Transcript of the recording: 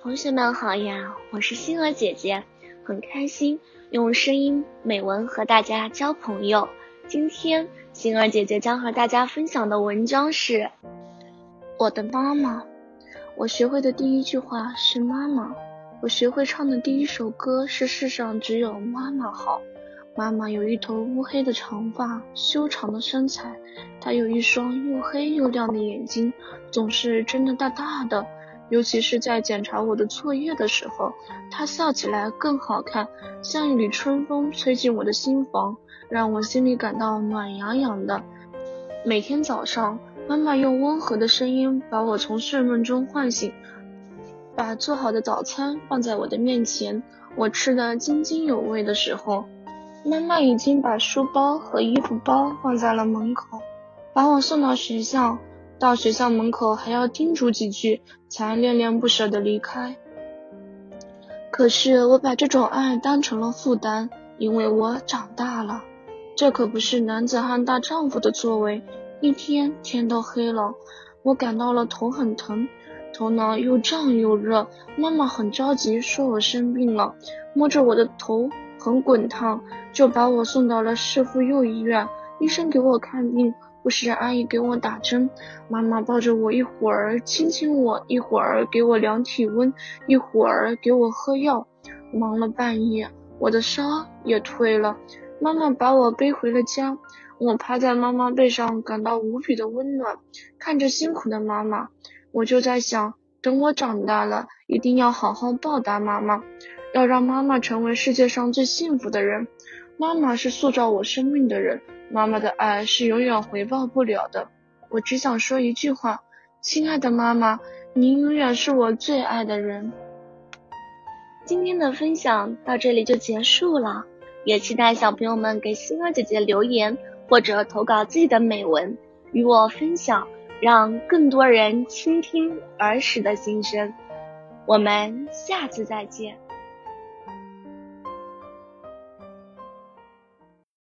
同学们好呀，我是星儿姐姐，很开心用声音美文和大家交朋友。今天星儿姐姐将和大家分享的文章是我的妈妈。我学会的第一句话是妈妈。我学会唱的第一首歌是世上只有妈妈好。妈妈有一头乌黑的长发，修长的身材，她有一双又黑又亮的眼睛，总是睁得大大的。尤其是在检查我的作业的时候，她笑起来更好看，像一缕春风吹进我的心房，让我心里感到暖洋洋的。每天早上，妈妈用温和的声音把我从睡梦中唤醒，把做好的早餐放在我的面前，我吃得津津有味的时候。妈妈已经把书包和衣服包放在了门口，把我送到学校。到学校门口还要叮嘱几句，才恋恋不舍地离开。可是我把这种爱当成了负担，因为我长大了。这可不是男子汉大丈夫的作为。一天天都黑了，我感到了头很疼，头脑又胀又热。妈妈很着急，说我生病了，摸着我的头。很滚烫，就把我送到了市妇幼医院。医生给我看病，护士阿姨给我打针，妈妈抱着我，一会儿亲亲我，一会儿给我量体温，一会儿给我喝药。忙了半夜，我的烧也退了。妈妈把我背回了家，我趴在妈妈背上，感到无比的温暖。看着辛苦的妈妈，我就在想，等我长大了，一定要好好报答妈妈。要让妈妈成为世界上最幸福的人。妈妈是塑造我生命的人，妈妈的爱是永远回报不了的。我只想说一句话：亲爱的妈妈，您永远是我最爱的人。今天的分享到这里就结束了，也期待小朋友们给星儿姐姐留言或者投稿自己的美文与我分享，让更多人倾听儿时的心声。我们下次再见。